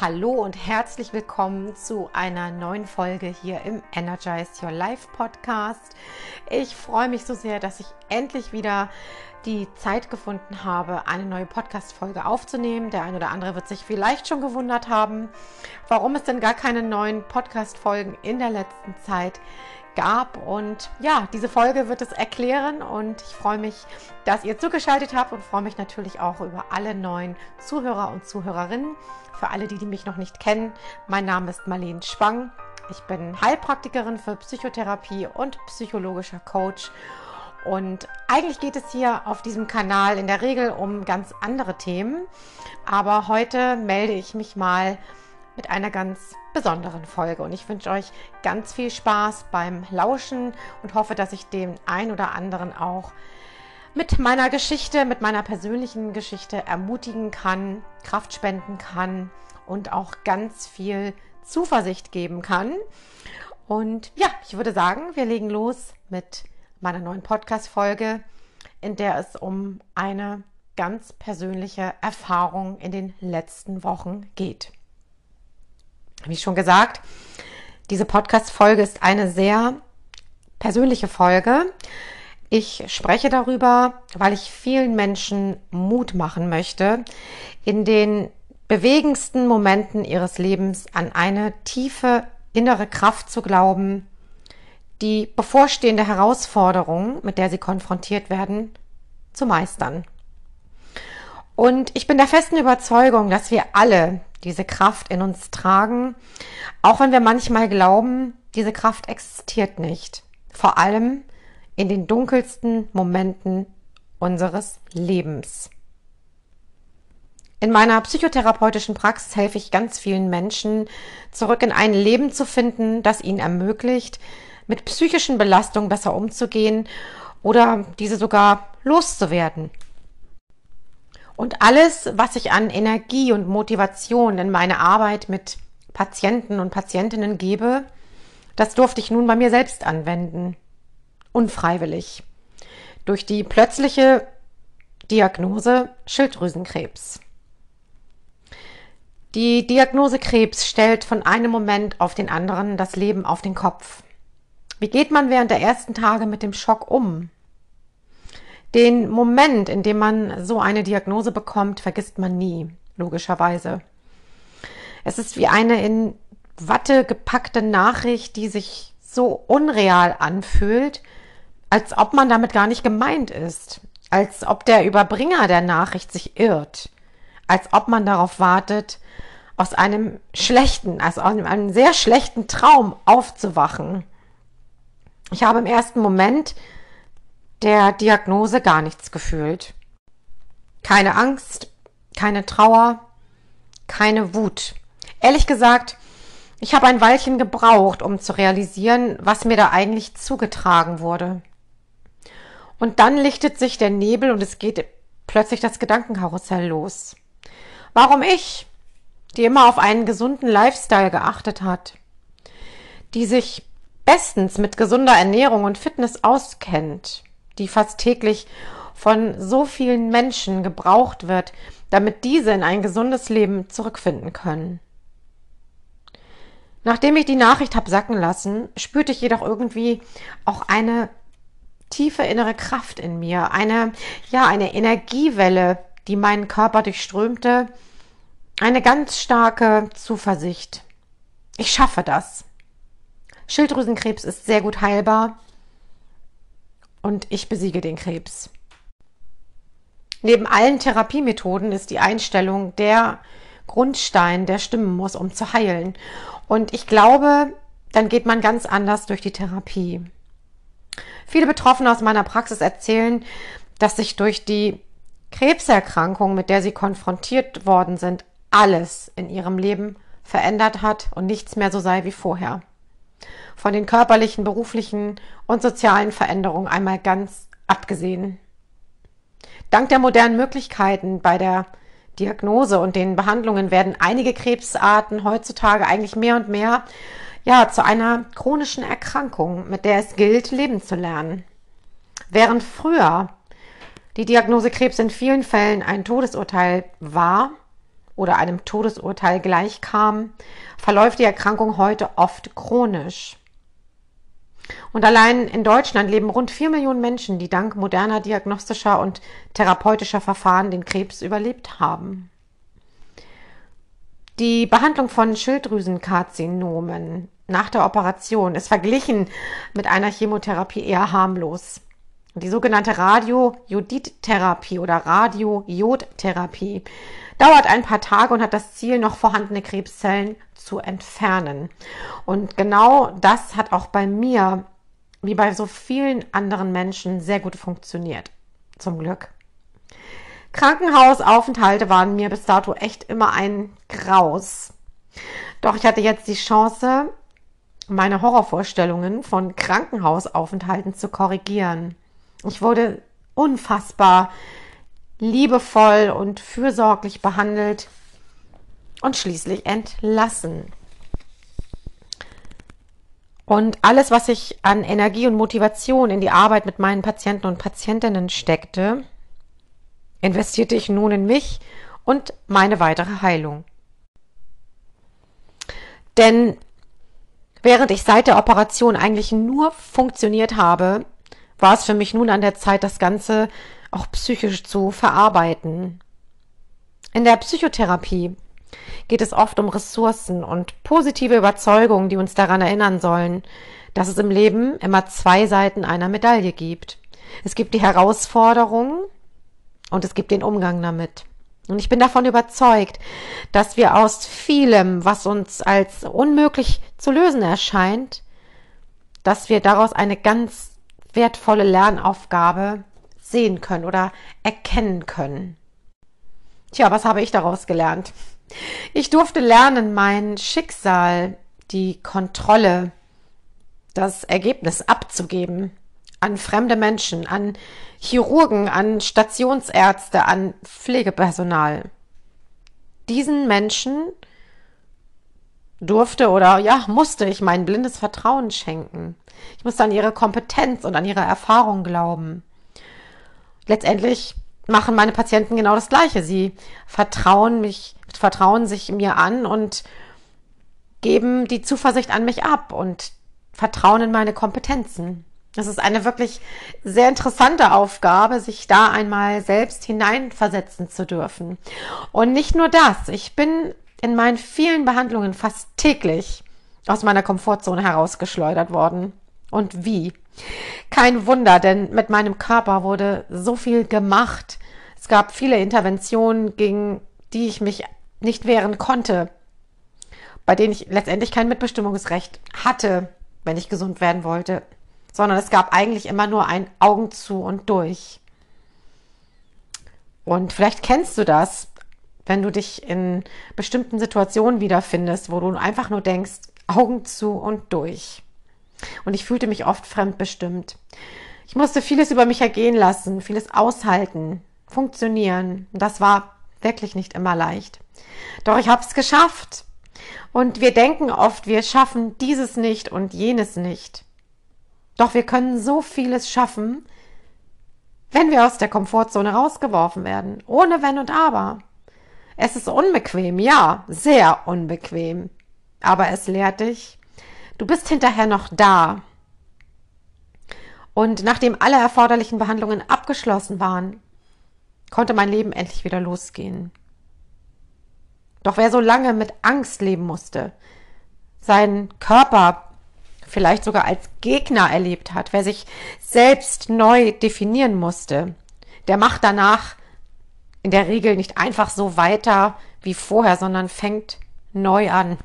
Hallo und herzlich willkommen zu einer neuen Folge hier im Energize Your Life Podcast. Ich freue mich so sehr, dass ich endlich wieder die Zeit gefunden habe, eine neue Podcast-Folge aufzunehmen. Der ein oder andere wird sich vielleicht schon gewundert haben, warum es denn gar keine neuen Podcast-Folgen in der letzten Zeit gab. Und ja, diese Folge wird es erklären und ich freue mich, dass ihr zugeschaltet habt und freue mich natürlich auch über alle neuen Zuhörer und Zuhörerinnen. Für alle, die, die mich noch nicht kennen, mein Name ist Marlene Spang. Ich bin Heilpraktikerin für Psychotherapie und psychologischer Coach. Und eigentlich geht es hier auf diesem Kanal in der Regel um ganz andere Themen. Aber heute melde ich mich mal mit einer ganz besonderen Folge. Und ich wünsche euch ganz viel Spaß beim Lauschen und hoffe, dass ich dem ein oder anderen auch mit meiner Geschichte, mit meiner persönlichen Geschichte ermutigen kann, Kraft spenden kann und auch ganz viel Zuversicht geben kann. Und ja, ich würde sagen, wir legen los mit meiner neuen Podcast-Folge, in der es um eine ganz persönliche Erfahrung in den letzten Wochen geht. Wie schon gesagt, diese Podcast-Folge ist eine sehr persönliche Folge. Ich spreche darüber, weil ich vielen Menschen Mut machen möchte, in den bewegendsten Momenten ihres Lebens an eine tiefe innere Kraft zu glauben, die bevorstehende Herausforderung, mit der sie konfrontiert werden, zu meistern. Und ich bin der festen Überzeugung, dass wir alle diese Kraft in uns tragen, auch wenn wir manchmal glauben, diese Kraft existiert nicht. Vor allem in den dunkelsten Momenten unseres Lebens. In meiner psychotherapeutischen Praxis helfe ich ganz vielen Menschen, zurück in ein Leben zu finden, das ihnen ermöglicht, mit psychischen Belastungen besser umzugehen oder diese sogar loszuwerden. Und alles, was ich an Energie und Motivation in meine Arbeit mit Patienten und Patientinnen gebe, das durfte ich nun bei mir selbst anwenden. Unfreiwillig. Durch die plötzliche Diagnose Schilddrüsenkrebs. Die Diagnose Krebs stellt von einem Moment auf den anderen das Leben auf den Kopf. Wie geht man während der ersten Tage mit dem Schock um? Den Moment, in dem man so eine Diagnose bekommt, vergisst man nie, logischerweise. Es ist wie eine in Watte gepackte Nachricht, die sich so unreal anfühlt, als ob man damit gar nicht gemeint ist, als ob der Überbringer der Nachricht sich irrt, als ob man darauf wartet, aus einem schlechten, also aus einem sehr schlechten Traum aufzuwachen. Ich habe im ersten Moment der Diagnose gar nichts gefühlt. Keine Angst, keine Trauer, keine Wut. Ehrlich gesagt, ich habe ein Weilchen gebraucht, um zu realisieren, was mir da eigentlich zugetragen wurde. Und dann lichtet sich der Nebel und es geht plötzlich das Gedankenkarussell los. Warum ich, die immer auf einen gesunden Lifestyle geachtet hat, die sich bestens mit gesunder Ernährung und Fitness auskennt, die fast täglich von so vielen Menschen gebraucht wird, damit diese in ein gesundes Leben zurückfinden können. Nachdem ich die Nachricht habe sacken lassen, spürte ich jedoch irgendwie auch eine tiefe innere Kraft in mir, eine, ja, eine Energiewelle, die meinen Körper durchströmte, eine ganz starke Zuversicht. Ich schaffe das. Schilddrüsenkrebs ist sehr gut heilbar und ich besiege den Krebs. Neben allen Therapiemethoden ist die Einstellung der Grundstein, der stimmen muss, um zu heilen. Und ich glaube, dann geht man ganz anders durch die Therapie. Viele Betroffene aus meiner Praxis erzählen, dass sich durch die Krebserkrankung, mit der sie konfrontiert worden sind, alles in ihrem Leben verändert hat und nichts mehr so sei wie vorher von den körperlichen, beruflichen und sozialen Veränderungen einmal ganz abgesehen. Dank der modernen Möglichkeiten bei der Diagnose und den Behandlungen werden einige Krebsarten heutzutage eigentlich mehr und mehr ja, zu einer chronischen Erkrankung, mit der es gilt, leben zu lernen. Während früher die Diagnose Krebs in vielen Fällen ein Todesurteil war oder einem Todesurteil gleichkam, verläuft die Erkrankung heute oft chronisch. Und allein in Deutschland leben rund vier Millionen Menschen, die dank moderner diagnostischer und therapeutischer Verfahren den Krebs überlebt haben. Die Behandlung von Schilddrüsenkarzinomen nach der Operation ist verglichen mit einer Chemotherapie eher harmlos. Die sogenannte Radiojodidtherapie oder Radiojodtherapie dauert ein paar Tage und hat das Ziel, noch vorhandene Krebszellen zu entfernen. Und genau das hat auch bei mir, wie bei so vielen anderen Menschen, sehr gut funktioniert. Zum Glück. Krankenhausaufenthalte waren mir bis dato echt immer ein Graus. Doch ich hatte jetzt die Chance, meine Horrorvorstellungen von Krankenhausaufenthalten zu korrigieren. Ich wurde unfassbar liebevoll und fürsorglich behandelt und schließlich entlassen. Und alles, was ich an Energie und Motivation in die Arbeit mit meinen Patienten und Patientinnen steckte, investierte ich nun in mich und meine weitere Heilung. Denn während ich seit der Operation eigentlich nur funktioniert habe, war es für mich nun an der Zeit, das Ganze auch psychisch zu verarbeiten. In der Psychotherapie geht es oft um Ressourcen und positive Überzeugungen, die uns daran erinnern sollen, dass es im Leben immer zwei Seiten einer Medaille gibt. Es gibt die Herausforderungen und es gibt den Umgang damit. Und ich bin davon überzeugt, dass wir aus vielem, was uns als unmöglich zu lösen erscheint, dass wir daraus eine ganz wertvolle Lernaufgabe sehen können oder erkennen können. Tja, was habe ich daraus gelernt? Ich durfte lernen, mein Schicksal, die Kontrolle, das Ergebnis abzugeben an fremde Menschen, an Chirurgen, an Stationsärzte, an Pflegepersonal. Diesen Menschen durfte oder ja, musste ich mein blindes Vertrauen schenken. Ich musste an ihre Kompetenz und an ihre Erfahrung glauben letztendlich machen meine Patienten genau das Gleiche. Sie vertrauen mich, vertrauen sich mir an und geben die Zuversicht an mich ab und vertrauen in meine Kompetenzen. Das ist eine wirklich sehr interessante Aufgabe, sich da einmal selbst hineinversetzen zu dürfen. Und nicht nur das, ich bin in meinen vielen Behandlungen fast täglich aus meiner Komfortzone herausgeschleudert worden. Und wie? Kein Wunder, denn mit meinem Körper wurde so viel gemacht. Es gab viele Interventionen, gegen die ich mich nicht wehren konnte, bei denen ich letztendlich kein Mitbestimmungsrecht hatte, wenn ich gesund werden wollte, sondern es gab eigentlich immer nur ein Augen zu und durch. Und vielleicht kennst du das, wenn du dich in bestimmten Situationen wiederfindest, wo du einfach nur denkst, Augen zu und durch. Und ich fühlte mich oft fremdbestimmt. Ich musste vieles über mich ergehen lassen, vieles aushalten, funktionieren. Das war wirklich nicht immer leicht. Doch ich habe es geschafft. Und wir denken oft, wir schaffen dieses nicht und jenes nicht. Doch wir können so vieles schaffen, wenn wir aus der Komfortzone rausgeworfen werden, ohne Wenn und Aber. Es ist unbequem, ja, sehr unbequem. Aber es lehrt dich, Du bist hinterher noch da. Und nachdem alle erforderlichen Behandlungen abgeschlossen waren, konnte mein Leben endlich wieder losgehen. Doch wer so lange mit Angst leben musste, seinen Körper vielleicht sogar als Gegner erlebt hat, wer sich selbst neu definieren musste, der macht danach in der Regel nicht einfach so weiter wie vorher, sondern fängt neu an.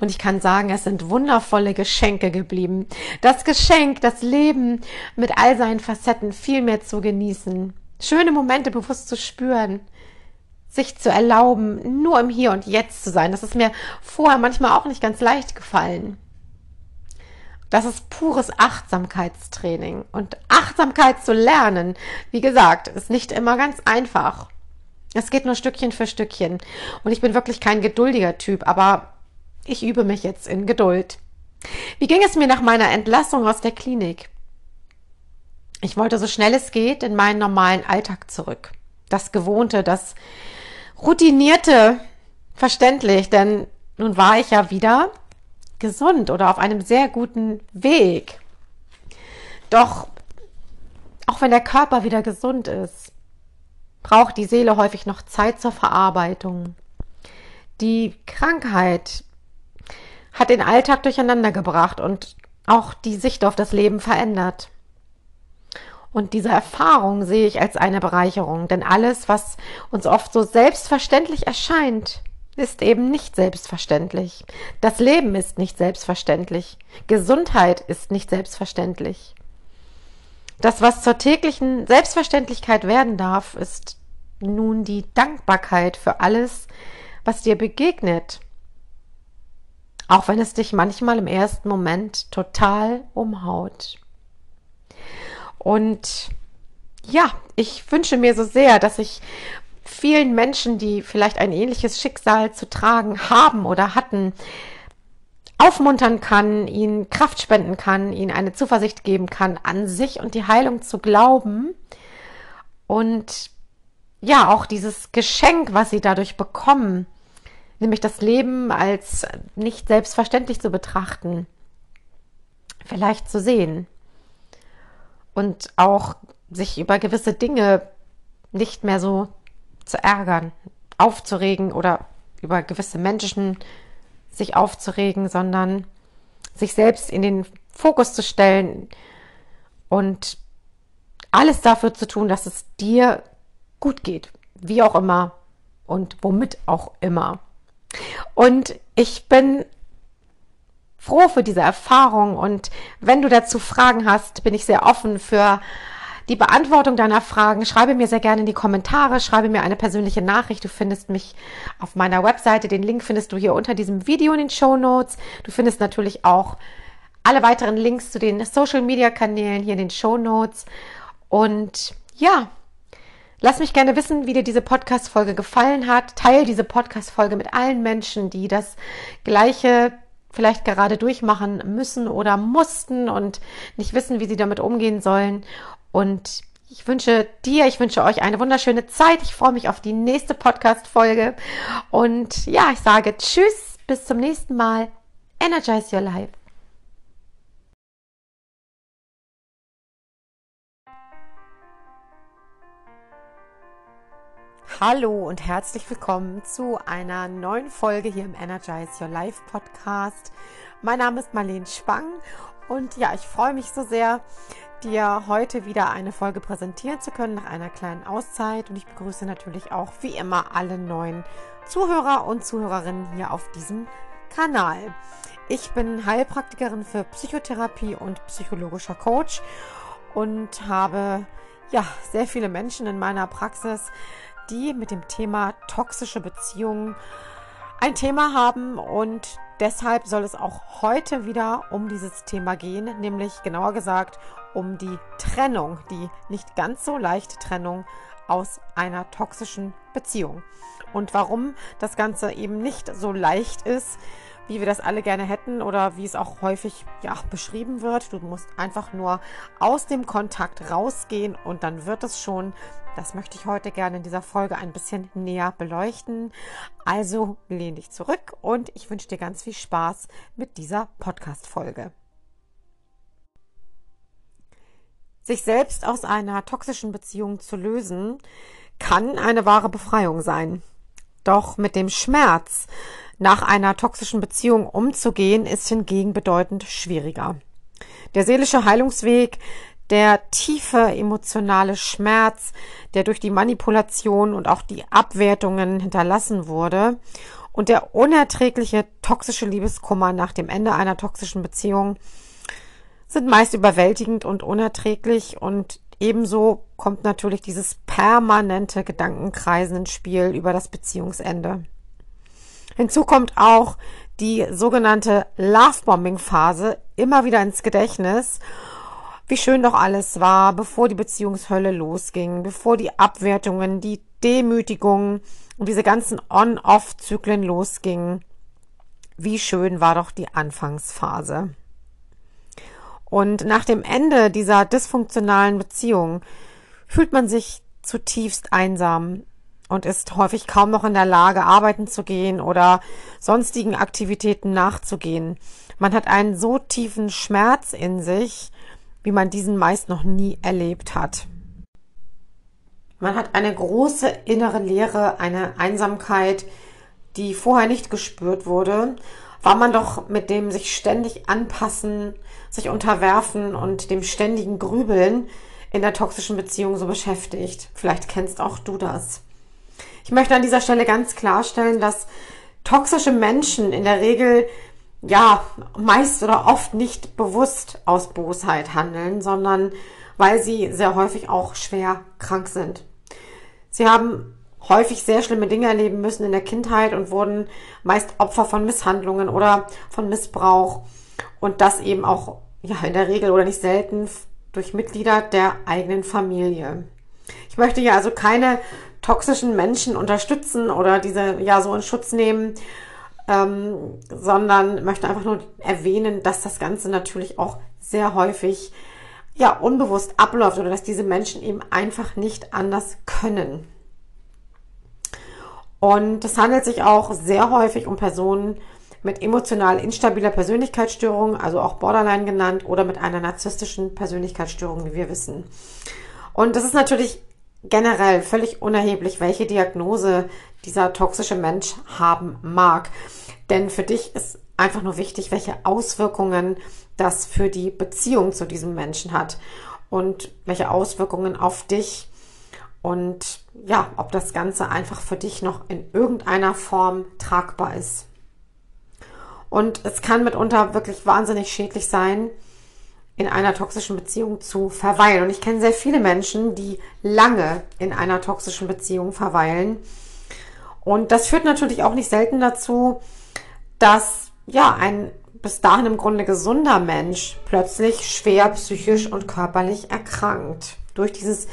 Und ich kann sagen, es sind wundervolle Geschenke geblieben. Das Geschenk, das Leben mit all seinen Facetten viel mehr zu genießen. Schöne Momente bewusst zu spüren. Sich zu erlauben, nur im Hier und Jetzt zu sein. Das ist mir vorher manchmal auch nicht ganz leicht gefallen. Das ist pures Achtsamkeitstraining. Und Achtsamkeit zu lernen, wie gesagt, ist nicht immer ganz einfach. Es geht nur Stückchen für Stückchen. Und ich bin wirklich kein geduldiger Typ, aber ich übe mich jetzt in Geduld. Wie ging es mir nach meiner Entlassung aus der Klinik? Ich wollte so schnell es geht in meinen normalen Alltag zurück. Das Gewohnte, das routinierte, verständlich, denn nun war ich ja wieder gesund oder auf einem sehr guten Weg. Doch auch wenn der Körper wieder gesund ist, braucht die Seele häufig noch Zeit zur Verarbeitung. Die Krankheit hat den Alltag durcheinander gebracht und auch die Sicht auf das Leben verändert. Und diese Erfahrung sehe ich als eine Bereicherung, denn alles, was uns oft so selbstverständlich erscheint, ist eben nicht selbstverständlich. Das Leben ist nicht selbstverständlich. Gesundheit ist nicht selbstverständlich. Das, was zur täglichen Selbstverständlichkeit werden darf, ist nun die Dankbarkeit für alles, was dir begegnet. Auch wenn es dich manchmal im ersten Moment total umhaut. Und ja, ich wünsche mir so sehr, dass ich vielen Menschen, die vielleicht ein ähnliches Schicksal zu tragen haben oder hatten, aufmuntern kann, ihnen Kraft spenden kann, ihnen eine Zuversicht geben kann, an sich und die Heilung zu glauben. Und ja, auch dieses Geschenk, was sie dadurch bekommen, nämlich das Leben als nicht selbstverständlich zu betrachten, vielleicht zu sehen und auch sich über gewisse Dinge nicht mehr so zu ärgern, aufzuregen oder über gewisse Menschen sich aufzuregen, sondern sich selbst in den Fokus zu stellen und alles dafür zu tun, dass es dir gut geht, wie auch immer und womit auch immer. Und ich bin froh für diese Erfahrung und wenn du dazu Fragen hast, bin ich sehr offen für die Beantwortung deiner Fragen. Schreibe mir sehr gerne in die Kommentare, schreibe mir eine persönliche Nachricht. Du findest mich auf meiner Webseite. Den Link findest du hier unter diesem Video in den Show Notes. Du findest natürlich auch alle weiteren Links zu den Social Media Kanälen hier in den Show Notes. Und ja, Lass mich gerne wissen, wie dir diese Podcast-Folge gefallen hat. Teil diese Podcast-Folge mit allen Menschen, die das Gleiche vielleicht gerade durchmachen müssen oder mussten und nicht wissen, wie sie damit umgehen sollen. Und ich wünsche dir, ich wünsche euch eine wunderschöne Zeit. Ich freue mich auf die nächste Podcast-Folge. Und ja, ich sage Tschüss, bis zum nächsten Mal. Energize Your Life. Hallo und herzlich willkommen zu einer neuen Folge hier im Energize Your Life Podcast. Mein Name ist Marlene Spang und ja, ich freue mich so sehr, dir heute wieder eine Folge präsentieren zu können nach einer kleinen Auszeit. Und ich begrüße natürlich auch wie immer alle neuen Zuhörer und Zuhörerinnen hier auf diesem Kanal. Ich bin Heilpraktikerin für Psychotherapie und psychologischer Coach und habe ja sehr viele Menschen in meiner Praxis, die mit dem Thema toxische Beziehungen ein Thema haben und deshalb soll es auch heute wieder um dieses Thema gehen, nämlich genauer gesagt um die Trennung, die nicht ganz so leichte Trennung aus einer toxischen Beziehung. Und warum das Ganze eben nicht so leicht ist, wie wir das alle gerne hätten oder wie es auch häufig ja, beschrieben wird. Du musst einfach nur aus dem Kontakt rausgehen und dann wird es schon. Das möchte ich heute gerne in dieser Folge ein bisschen näher beleuchten. Also lehn dich zurück und ich wünsche dir ganz viel Spaß mit dieser Podcast-Folge. Sich selbst aus einer toxischen Beziehung zu lösen, kann eine wahre Befreiung sein. Doch mit dem Schmerz nach einer toxischen Beziehung umzugehen, ist hingegen bedeutend schwieriger. Der seelische Heilungsweg, der tiefe emotionale Schmerz, der durch die Manipulation und auch die Abwertungen hinterlassen wurde und der unerträgliche toxische Liebeskummer nach dem Ende einer toxischen Beziehung sind meist überwältigend und unerträglich und ebenso kommt natürlich dieses permanente Gedankenkreisen ins Spiel über das Beziehungsende. Hinzu kommt auch die sogenannte Lovebombing-Phase immer wieder ins Gedächtnis. Wie schön doch alles war, bevor die Beziehungshölle losging, bevor die Abwertungen, die Demütigungen und diese ganzen On-Off-Zyklen losgingen. Wie schön war doch die Anfangsphase. Und nach dem Ende dieser dysfunktionalen Beziehung fühlt man sich zutiefst einsam. und ist häufig kaum noch in der Lage, arbeiten zu gehen oder sonstigen Aktivitäten nachzugehen. Man hat einen so tiefen Schmerz in sich, wie man diesen meist noch nie erlebt hat. Man hat eine große innere Leere, eine Einsamkeit, die vorher nicht gespürt wurde, war man doch mit dem sich ständig anpassen, sich unterwerfen und dem ständigen Grübeln in der toxischen Beziehung so beschäftigt. Vielleicht kennst auch du das. Ich möchte an dieser Stelle ganz klarstellen, dass toxische Menschen in der Regel ja meist oder oft nicht bewusst aus Bosheit handeln, sondern weil sie sehr häufig auch schwer krank sind. Sie haben häufig sehr schlimme Dinge erleben müssen in der Kindheit und wurden meist Opfer von Misshandlungen oder von Missbrauch und das eben auch ja in der Regel oder nicht selten durch Mitglieder der eigenen Familie. Ich möchte ja also keine toxischen Menschen unterstützen oder diese ja so in Schutz nehmen, ähm, sondern möchte einfach nur erwähnen, dass das Ganze natürlich auch sehr häufig ja unbewusst abläuft oder dass diese Menschen eben einfach nicht anders können. Und es handelt sich auch sehr häufig um Personen mit emotional instabiler Persönlichkeitsstörung, also auch Borderline genannt, oder mit einer narzisstischen Persönlichkeitsstörung, wie wir wissen. Und das ist natürlich generell völlig unerheblich, welche Diagnose dieser toxische Mensch haben mag. Denn für dich ist einfach nur wichtig, welche Auswirkungen das für die Beziehung zu diesem Menschen hat und welche Auswirkungen auf dich und ja, ob das Ganze einfach für dich noch in irgendeiner Form tragbar ist. Und es kann mitunter wirklich wahnsinnig schädlich sein, in einer toxischen Beziehung zu verweilen. Und ich kenne sehr viele Menschen, die lange in einer toxischen Beziehung verweilen. Und das führt natürlich auch nicht selten dazu, dass ja ein bis dahin im Grunde gesunder Mensch plötzlich schwer psychisch und körperlich erkrankt durch dieses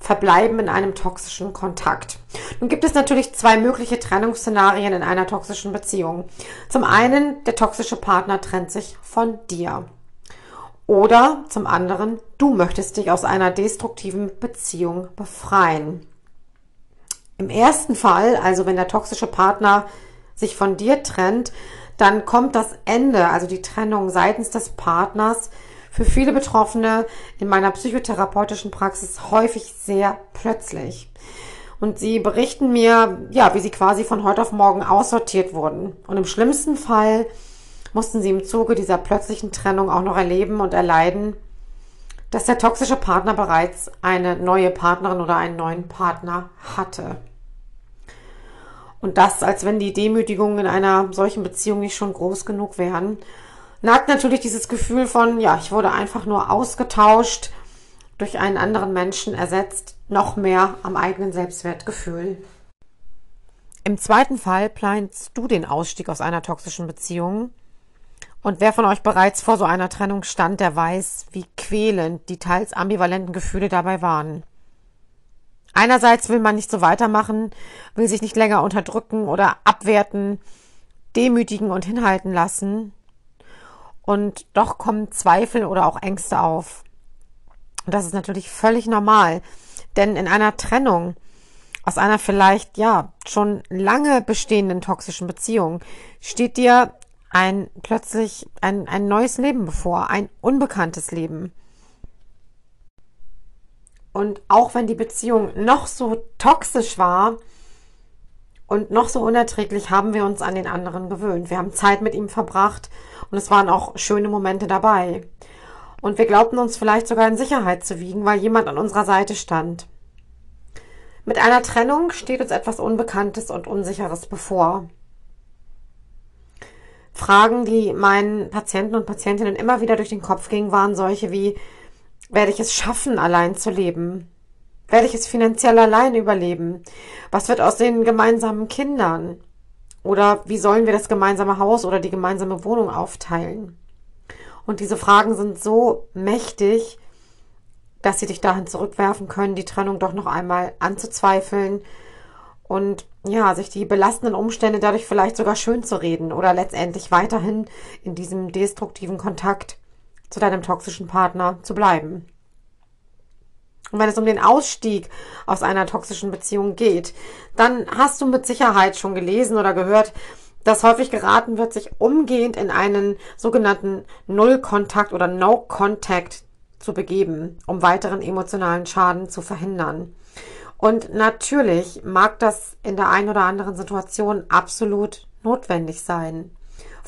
Verbleiben in einem toxischen Kontakt. Nun gibt es natürlich zwei mögliche Trennungsszenarien in einer toxischen Beziehung. Zum einen, der toxische Partner trennt sich von dir. Oder zum anderen, du möchtest dich aus einer destruktiven Beziehung befreien. Im ersten Fall, also wenn der toxische Partner sich von dir trennt, dann kommt das Ende, also die Trennung seitens des Partners, für viele Betroffene in meiner psychotherapeutischen Praxis häufig sehr plötzlich. Und sie berichten mir, ja, wie sie quasi von heute auf morgen aussortiert wurden. Und im schlimmsten Fall mussten sie im Zuge dieser plötzlichen Trennung auch noch erleben und erleiden, dass der toxische Partner bereits eine neue Partnerin oder einen neuen Partner hatte. Und das, als wenn die Demütigungen in einer solchen Beziehung nicht schon groß genug wären, nagt natürlich dieses Gefühl von, ja, ich wurde einfach nur ausgetauscht, durch einen anderen Menschen ersetzt, noch mehr am eigenen Selbstwertgefühl. Im zweiten Fall planst du den Ausstieg aus einer toxischen Beziehung. Und wer von euch bereits vor so einer Trennung stand, der weiß, wie quälend die teils ambivalenten Gefühle dabei waren. Einerseits will man nicht so weitermachen, will sich nicht länger unterdrücken oder abwerten, demütigen und hinhalten lassen. Und doch kommen Zweifel oder auch Ängste auf. Und das ist natürlich völlig normal. Denn in einer Trennung aus einer vielleicht, ja, schon lange bestehenden toxischen Beziehung steht dir ein plötzlich ein, ein neues Leben bevor, ein unbekanntes Leben. Und auch wenn die Beziehung noch so toxisch war und noch so unerträglich, haben wir uns an den anderen gewöhnt. Wir haben Zeit mit ihm verbracht und es waren auch schöne Momente dabei. Und wir glaubten uns vielleicht sogar in Sicherheit zu wiegen, weil jemand an unserer Seite stand. Mit einer Trennung steht uns etwas Unbekanntes und Unsicheres bevor. Fragen, die meinen Patienten und Patientinnen immer wieder durch den Kopf gingen, waren solche wie, werde ich es schaffen, allein zu leben? Werde ich es finanziell allein überleben? Was wird aus den gemeinsamen Kindern? Oder wie sollen wir das gemeinsame Haus oder die gemeinsame Wohnung aufteilen? Und diese Fragen sind so mächtig, dass sie dich dahin zurückwerfen können, die Trennung doch noch einmal anzuzweifeln und ja, sich die belastenden Umstände dadurch vielleicht sogar schön zu reden oder letztendlich weiterhin in diesem destruktiven Kontakt zu deinem toxischen Partner zu bleiben. Und wenn es um den Ausstieg aus einer toxischen Beziehung geht, dann hast du mit Sicherheit schon gelesen oder gehört, dass häufig geraten wird, sich umgehend in einen sogenannten Null-Kontakt oder No-Contact zu begeben, um weiteren emotionalen Schaden zu verhindern. Und natürlich mag das in der einen oder anderen Situation absolut notwendig sein.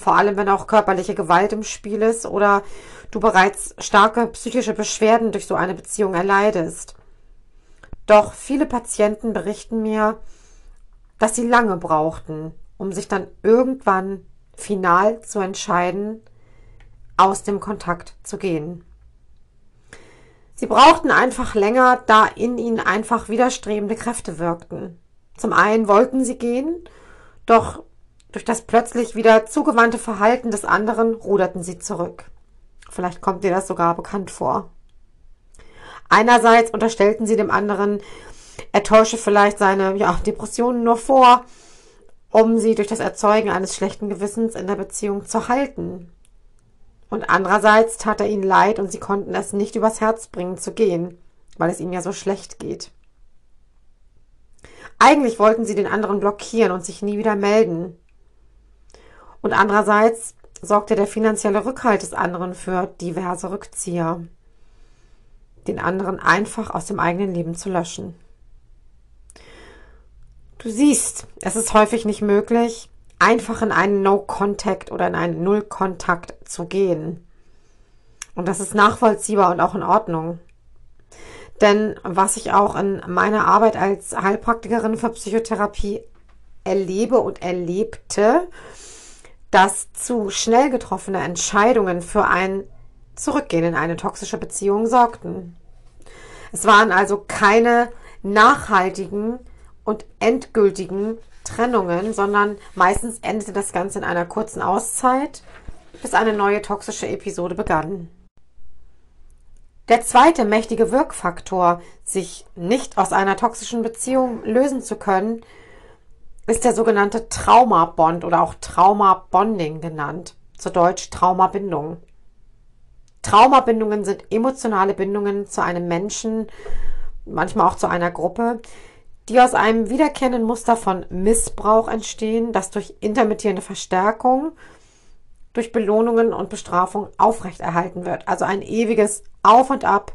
Vor allem, wenn auch körperliche Gewalt im Spiel ist oder du bereits starke psychische Beschwerden durch so eine Beziehung erleidest. Doch viele Patienten berichten mir, dass sie lange brauchten, um sich dann irgendwann final zu entscheiden, aus dem Kontakt zu gehen. Sie brauchten einfach länger, da in ihnen einfach widerstrebende Kräfte wirkten. Zum einen wollten sie gehen, doch durch das plötzlich wieder zugewandte Verhalten des anderen ruderten sie zurück. Vielleicht kommt dir das sogar bekannt vor. Einerseits unterstellten sie dem anderen, er täusche vielleicht seine ja, Depressionen nur vor, um sie durch das Erzeugen eines schlechten Gewissens in der Beziehung zu halten. Und andererseits tat er ihnen leid und sie konnten es nicht übers Herz bringen zu gehen, weil es ihm ja so schlecht geht. Eigentlich wollten sie den anderen blockieren und sich nie wieder melden. Und andererseits sorgte der finanzielle Rückhalt des anderen für diverse Rückzieher, den anderen einfach aus dem eigenen Leben zu löschen. Du siehst, es ist häufig nicht möglich, einfach in einen No-Contact oder in einen Null-Kontakt zu gehen. Und das ist nachvollziehbar und auch in Ordnung. Denn was ich auch in meiner Arbeit als Heilpraktikerin für Psychotherapie erlebe und erlebte, dass zu schnell getroffene Entscheidungen für ein Zurückgehen in eine toxische Beziehung sorgten. Es waren also keine nachhaltigen und endgültigen Trennungen, sondern meistens endete das Ganze in einer kurzen Auszeit, bis eine neue toxische Episode begann. Der zweite mächtige Wirkfaktor, sich nicht aus einer toxischen Beziehung lösen zu können, ist der sogenannte Traumabond oder auch Traumabonding genannt, zu Deutsch Traumabindung. Traumabindungen sind emotionale Bindungen zu einem Menschen, manchmal auch zu einer Gruppe, die aus einem wiederkehrenden Muster von Missbrauch entstehen, das durch intermittierende Verstärkung, durch Belohnungen und Bestrafung aufrechterhalten wird. Also ein ewiges Auf und Ab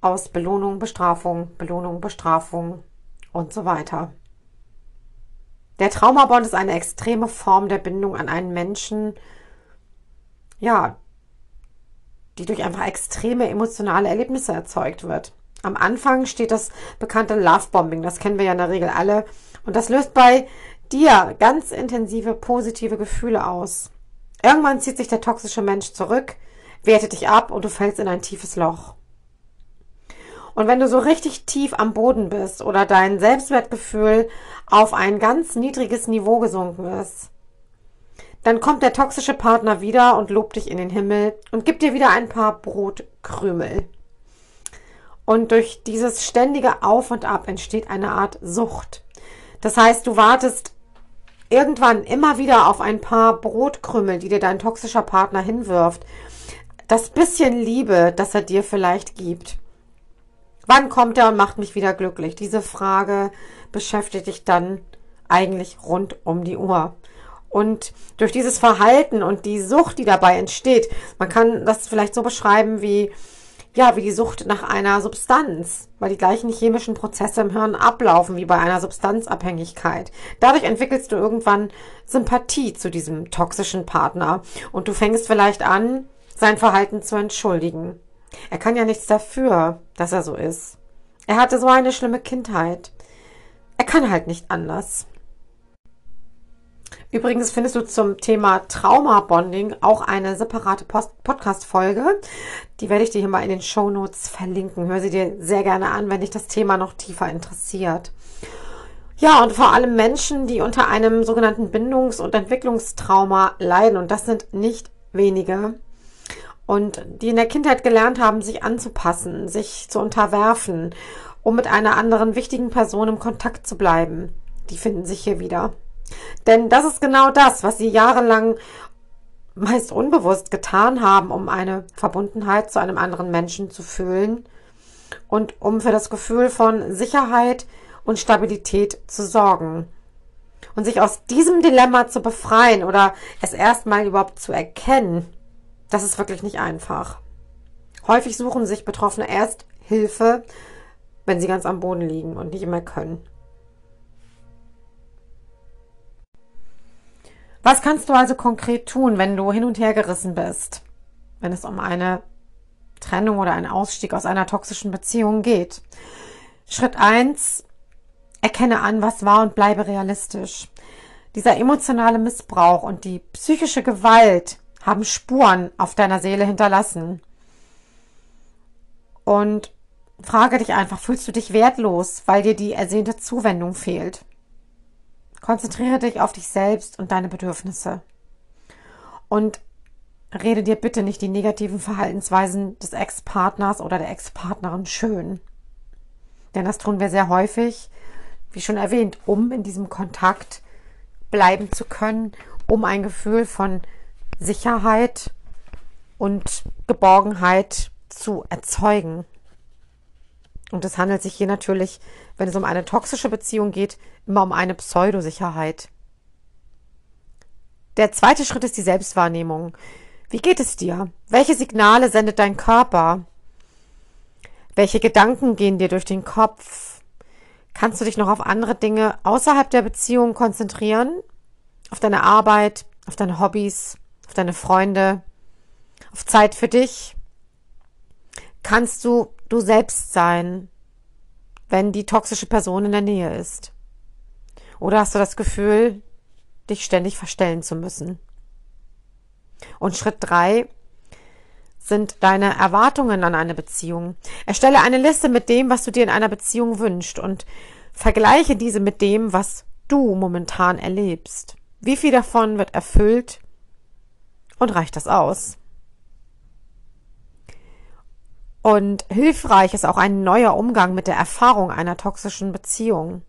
aus Belohnung, Bestrafung, Belohnung, Bestrafung und so weiter. Der Traumabond ist eine extreme Form der Bindung an einen Menschen, ja, die durch einfach extreme emotionale Erlebnisse erzeugt wird. Am Anfang steht das bekannte Lovebombing, das kennen wir ja in der Regel alle. Und das löst bei dir ganz intensive positive Gefühle aus. Irgendwann zieht sich der toxische Mensch zurück, wertet dich ab und du fällst in ein tiefes Loch. Und wenn du so richtig tief am Boden bist oder dein Selbstwertgefühl auf ein ganz niedriges Niveau gesunken ist, dann kommt der toxische Partner wieder und lobt dich in den Himmel und gibt dir wieder ein paar Brotkrümel. Und durch dieses ständige Auf und Ab entsteht eine Art Sucht. Das heißt, du wartest irgendwann immer wieder auf ein paar Brotkrümel, die dir dein toxischer Partner hinwirft. Das bisschen Liebe, das er dir vielleicht gibt. Wann kommt er und macht mich wieder glücklich? Diese Frage beschäftigt dich dann eigentlich rund um die Uhr. Und durch dieses Verhalten und die Sucht, die dabei entsteht, man kann das vielleicht so beschreiben wie, ja, wie die Sucht nach einer Substanz, weil die gleichen chemischen Prozesse im Hirn ablaufen wie bei einer Substanzabhängigkeit. Dadurch entwickelst du irgendwann Sympathie zu diesem toxischen Partner und du fängst vielleicht an, sein Verhalten zu entschuldigen. Er kann ja nichts dafür, dass er so ist. Er hatte so eine schlimme Kindheit. Er kann halt nicht anders. Übrigens findest du zum Thema Trauma-Bonding auch eine separate Podcast-Folge. Die werde ich dir hier mal in den Show Notes verlinken. Hör sie dir sehr gerne an, wenn dich das Thema noch tiefer interessiert. Ja, und vor allem Menschen, die unter einem sogenannten Bindungs- und Entwicklungstrauma leiden, und das sind nicht wenige, und die in der Kindheit gelernt haben, sich anzupassen, sich zu unterwerfen, um mit einer anderen wichtigen Person im Kontakt zu bleiben. Die finden sich hier wieder. Denn das ist genau das, was sie jahrelang meist unbewusst getan haben, um eine Verbundenheit zu einem anderen Menschen zu fühlen. und um für das Gefühl von Sicherheit und Stabilität zu sorgen. Und sich aus diesem Dilemma zu befreien oder es erstmal überhaupt zu erkennen, das ist wirklich nicht einfach. Häufig suchen sich Betroffene erst Hilfe, wenn sie ganz am Boden liegen und nicht mehr können. Was kannst du also konkret tun, wenn du hin und her gerissen bist, wenn es um eine Trennung oder einen Ausstieg aus einer toxischen Beziehung geht? Schritt eins: Erkenne an, was war und bleibe realistisch. Dieser emotionale Missbrauch und die psychische Gewalt haben Spuren auf deiner Seele hinterlassen. Und frage dich einfach, fühlst du dich wertlos, weil dir die ersehnte Zuwendung fehlt? Konzentriere dich auf dich selbst und deine Bedürfnisse. Und rede dir bitte nicht die negativen Verhaltensweisen des Ex-Partners oder der Ex-Partnerin schön. Denn das tun wir sehr häufig, wie schon erwähnt, um in diesem Kontakt bleiben zu können, um ein Gefühl von Sicherheit und Geborgenheit zu erzeugen. Und es handelt sich hier natürlich, wenn es um eine toxische Beziehung geht, immer um eine Pseudosicherheit. Der zweite Schritt ist die Selbstwahrnehmung. Wie geht es dir? Welche Signale sendet dein Körper? Welche Gedanken gehen dir durch den Kopf? Kannst du dich noch auf andere Dinge außerhalb der Beziehung konzentrieren? Auf deine Arbeit, auf deine Hobbys, deine Freunde, auf Zeit für dich? Kannst du du selbst sein, wenn die toxische Person in der Nähe ist? Oder hast du das Gefühl, dich ständig verstellen zu müssen? Und Schritt drei sind deine Erwartungen an eine Beziehung. Erstelle eine Liste mit dem, was du dir in einer Beziehung wünschst und vergleiche diese mit dem, was du momentan erlebst. Wie viel davon wird erfüllt und reicht das aus? Und hilfreich ist auch ein neuer Umgang mit der Erfahrung einer toxischen Beziehung.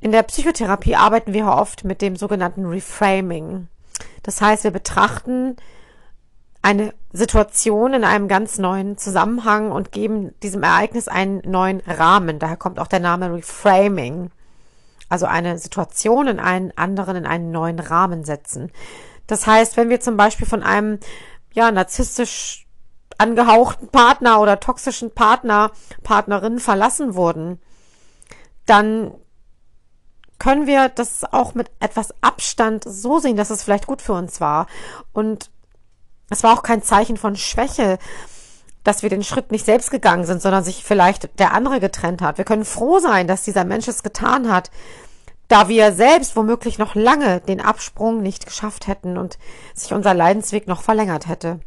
In der Psychotherapie arbeiten wir oft mit dem sogenannten Reframing. Das heißt, wir betrachten eine Situation in einem ganz neuen Zusammenhang und geben diesem Ereignis einen neuen Rahmen. Daher kommt auch der Name Reframing. Also eine Situation in einen anderen, in einen neuen Rahmen setzen. Das heißt, wenn wir zum Beispiel von einem ja, narzisstisch angehauchten Partner oder toxischen Partner, Partnerin verlassen wurden, dann können wir das auch mit etwas Abstand so sehen, dass es vielleicht gut für uns war. Und es war auch kein Zeichen von Schwäche, dass wir den Schritt nicht selbst gegangen sind, sondern sich vielleicht der andere getrennt hat. Wir können froh sein, dass dieser Mensch es getan hat, da wir selbst womöglich noch lange den Absprung nicht geschafft hätten und sich unser Leidensweg noch verlängert hätte.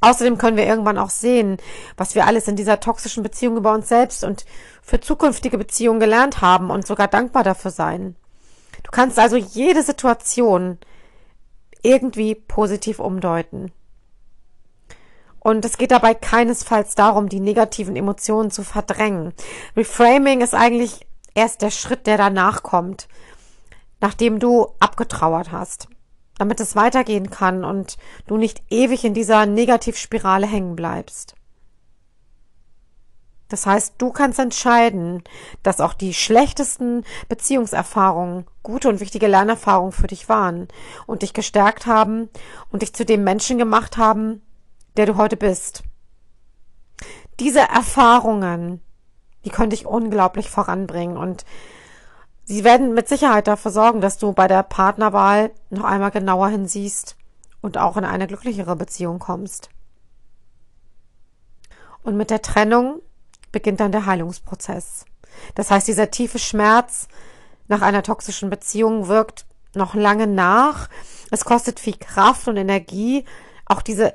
Außerdem können wir irgendwann auch sehen, was wir alles in dieser toxischen Beziehung über uns selbst und für zukünftige Beziehungen gelernt haben und sogar dankbar dafür sein. Du kannst also jede Situation irgendwie positiv umdeuten. Und es geht dabei keinesfalls darum, die negativen Emotionen zu verdrängen. Reframing ist eigentlich erst der Schritt, der danach kommt, nachdem du abgetrauert hast damit es weitergehen kann und du nicht ewig in dieser Negativspirale hängen bleibst. Das heißt, du kannst entscheiden, dass auch die schlechtesten Beziehungserfahrungen gute und wichtige Lernerfahrungen für dich waren und dich gestärkt haben und dich zu dem Menschen gemacht haben, der du heute bist. Diese Erfahrungen, die können dich unglaublich voranbringen und Sie werden mit Sicherheit dafür sorgen, dass du bei der Partnerwahl noch einmal genauer hinsiehst und auch in eine glücklichere Beziehung kommst. Und mit der Trennung beginnt dann der Heilungsprozess. Das heißt, dieser tiefe Schmerz nach einer toxischen Beziehung wirkt noch lange nach. Es kostet viel Kraft und Energie, auch diese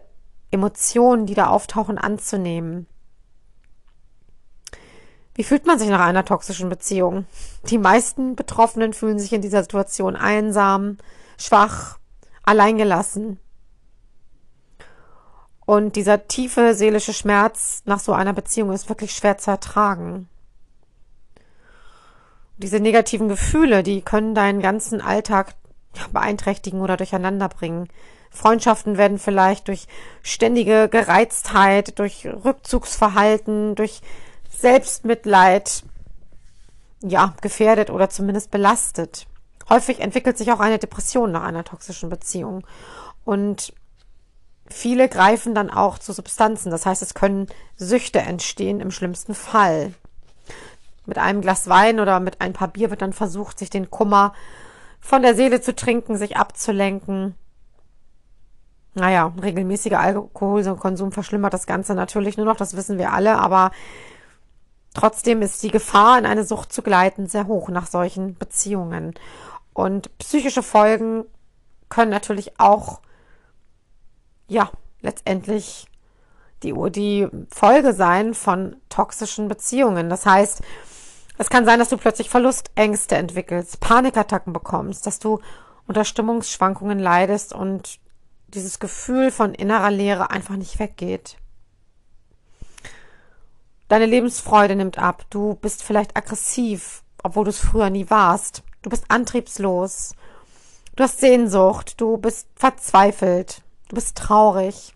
Emotionen, die da auftauchen, anzunehmen. Wie fühlt man sich nach einer toxischen Beziehung? Die meisten Betroffenen fühlen sich in dieser Situation einsam, schwach, alleingelassen. Und dieser tiefe seelische Schmerz nach so einer Beziehung ist wirklich schwer zu ertragen. Diese negativen Gefühle, die können deinen ganzen Alltag beeinträchtigen oder durcheinander bringen. Freundschaften werden vielleicht durch ständige Gereiztheit, durch Rückzugsverhalten, durch Selbstmitleid, ja, gefährdet oder zumindest belastet. Häufig entwickelt sich auch eine Depression nach einer toxischen Beziehung. Und viele greifen dann auch zu Substanzen. Das heißt, es können Süchte entstehen im schlimmsten Fall. Mit einem Glas Wein oder mit ein paar Bier wird dann versucht, sich den Kummer von der Seele zu trinken, sich abzulenken. Naja, regelmäßiger Alkoholkonsum verschlimmert das Ganze natürlich nur noch, das wissen wir alle, aber trotzdem ist die Gefahr, in eine Sucht zu gleiten, sehr hoch nach solchen Beziehungen. Und psychische Folgen können natürlich auch, ja, letztendlich die, die Folge sein von toxischen Beziehungen. Das heißt, es kann sein, dass du plötzlich Verlustängste entwickelst, Panikattacken bekommst, dass du unter Stimmungsschwankungen leidest und dieses Gefühl von innerer Leere einfach nicht weggeht. Deine Lebensfreude nimmt ab. Du bist vielleicht aggressiv, obwohl du es früher nie warst. Du bist antriebslos. Du hast Sehnsucht. Du bist verzweifelt. Du bist traurig.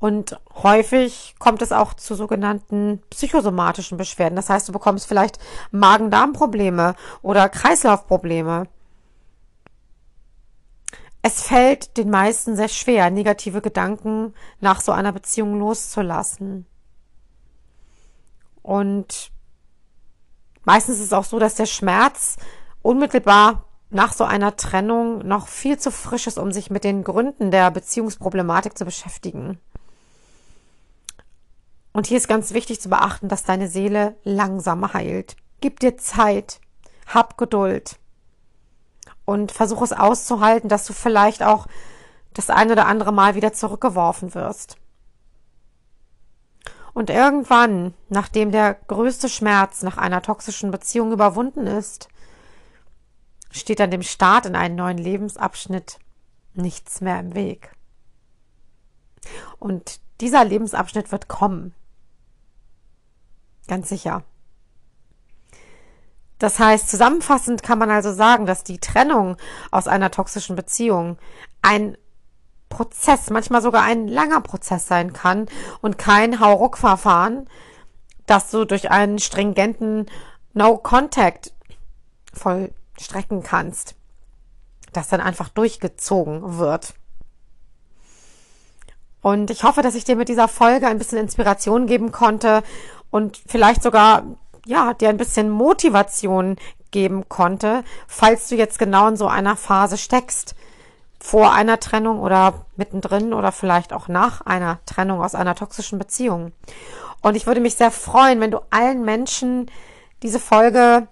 Und häufig kommt es auch zu sogenannten psychosomatischen Beschwerden. Das heißt, du bekommst vielleicht Magen-Darm-Probleme oder Kreislaufprobleme. Es fällt den meisten sehr schwer, negative Gedanken nach so einer Beziehung loszulassen. Und meistens ist es auch so, dass der Schmerz unmittelbar nach so einer Trennung noch viel zu frisch ist, um sich mit den Gründen der Beziehungsproblematik zu beschäftigen. Und hier ist ganz wichtig zu beachten, dass deine Seele langsam heilt. Gib dir Zeit, hab Geduld und versuch es auszuhalten, dass du vielleicht auch das ein oder andere Mal wieder zurückgeworfen wirst. Und irgendwann, nachdem der größte Schmerz nach einer toxischen Beziehung überwunden ist, steht an dem Start in einen neuen Lebensabschnitt nichts mehr im Weg. Und dieser Lebensabschnitt wird kommen. Ganz sicher. Das heißt, zusammenfassend kann man also sagen, dass die Trennung aus einer toxischen Beziehung ein Prozess, manchmal sogar ein langer Prozess sein kann und kein Hauruck-Verfahren, das du durch einen stringenten No-Contact vollstrecken kannst, das dann einfach durchgezogen wird. Und ich hoffe, dass ich dir mit dieser Folge ein bisschen Inspiration geben konnte und vielleicht sogar ja, dir ein bisschen Motivation geben konnte, falls du jetzt genau in so einer Phase steckst, vor einer Trennung oder mittendrin oder vielleicht auch nach einer Trennung aus einer toxischen Beziehung. Und ich würde mich sehr freuen, wenn du allen Menschen diese Folge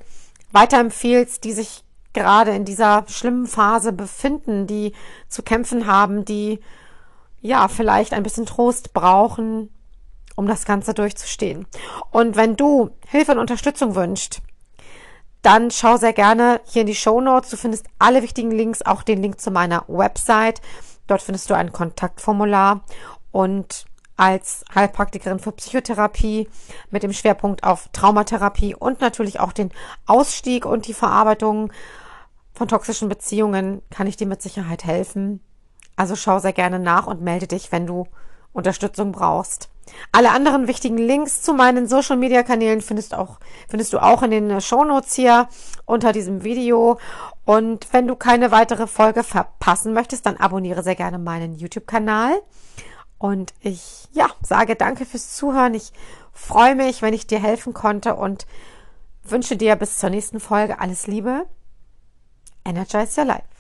weiterempfiehlst, die sich gerade in dieser schlimmen Phase befinden, die zu kämpfen haben, die ja vielleicht ein bisschen Trost brauchen, um das Ganze durchzustehen. Und wenn du Hilfe und Unterstützung wünschst, dann schau sehr gerne hier in die Show Notes. Du findest alle wichtigen Links, auch den Link zu meiner Website. Dort findest du ein Kontaktformular und als Heilpraktikerin für Psychotherapie mit dem Schwerpunkt auf Traumatherapie und natürlich auch den Ausstieg und die Verarbeitung von toxischen Beziehungen kann ich dir mit Sicherheit helfen. Also schau sehr gerne nach und melde dich, wenn du Unterstützung brauchst. Alle anderen wichtigen Links zu meinen Social Media Kanälen findest, auch, findest du auch in den Show Notes hier unter diesem Video. Und wenn du keine weitere Folge verpassen möchtest, dann abonniere sehr gerne meinen YouTube-Kanal. Und ich, ja, sage danke fürs Zuhören. Ich freue mich, wenn ich dir helfen konnte und wünsche dir bis zur nächsten Folge alles Liebe. Energize your life.